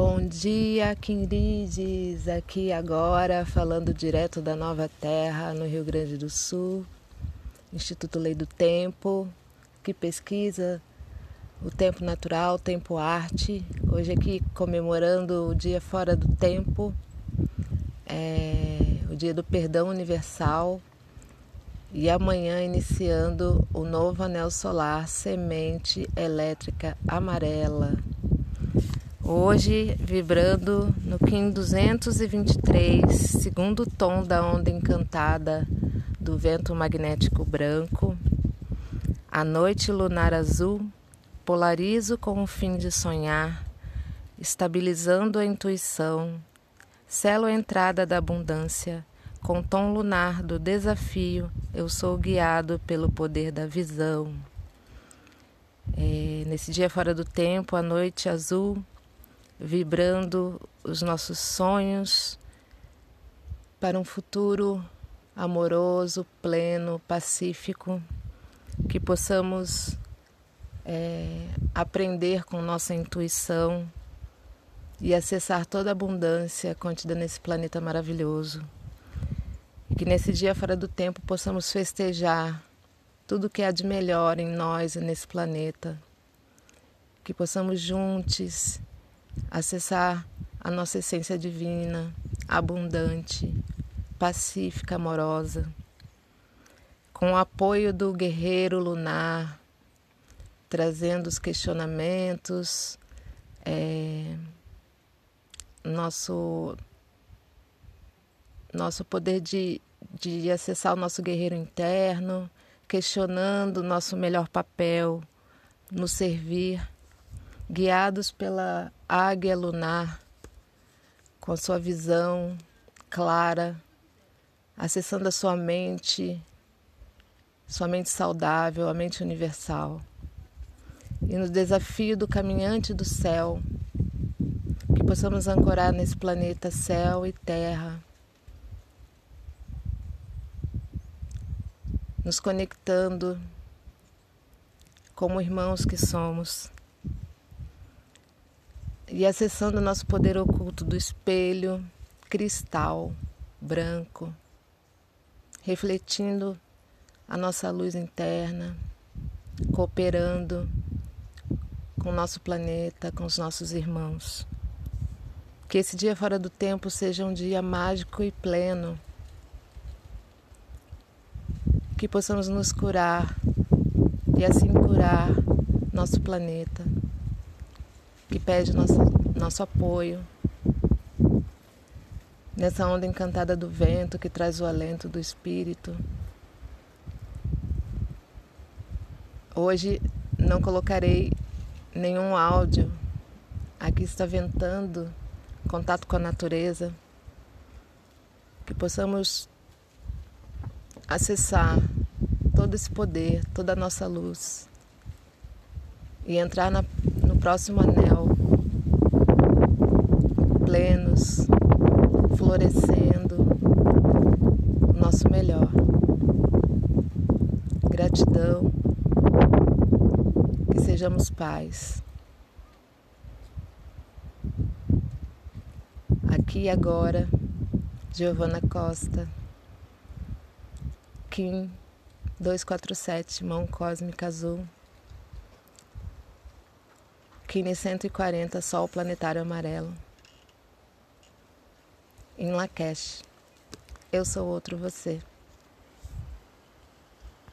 Bom dia, queridos! Aqui agora, falando direto da Nova Terra, no Rio Grande do Sul, Instituto Lei do Tempo, que pesquisa o tempo natural, tempo arte. Hoje aqui comemorando o Dia Fora do Tempo, é, o Dia do Perdão Universal, e amanhã iniciando o novo anel solar Semente Elétrica Amarela. Hoje vibrando no Kim 223, segundo tom da onda encantada do vento magnético branco. A noite lunar azul, polarizo com o fim de sonhar, estabilizando a intuição, selo a entrada da abundância com tom lunar do desafio, eu sou guiado pelo poder da visão. É, nesse dia fora do tempo, a noite azul, vibrando os nossos sonhos para um futuro amoroso, pleno, pacífico, que possamos é, aprender com nossa intuição e acessar toda a abundância contida nesse planeta maravilhoso. E que nesse dia fora do tempo possamos festejar tudo que há de melhor em nós e nesse planeta. Que possamos juntos acessar a nossa essência divina, abundante, pacífica, amorosa. Com o apoio do guerreiro lunar, trazendo os questionamentos, é, nosso nosso poder de, de acessar o nosso guerreiro interno, questionando o nosso melhor papel no servir, guiados pela águia lunar, com a sua visão clara, acessando a sua mente, sua mente saudável, a mente universal. E no desafio do caminhante do céu, que possamos ancorar nesse planeta céu e terra nos conectando como irmãos que somos e acessando o nosso poder oculto do espelho cristal branco, refletindo a nossa luz interna, cooperando com o nosso planeta, com os nossos irmãos. Que esse dia fora do tempo seja um dia mágico e pleno que possamos nos curar e assim curar nosso planeta, que pede nosso, nosso apoio nessa onda encantada do vento que traz o alento do espírito. Hoje não colocarei nenhum áudio. Aqui está ventando, contato com a natureza. Que possamos acessar todo esse poder, toda a nossa luz e entrar na, próximo anel plenos, florescendo o nosso melhor. Gratidão, que sejamos paz. Aqui e agora, Giovana Costa. Kim 247, mão cósmica azul. Kim 140, sol planetário amarelo. Em Lakesh, eu sou outro você.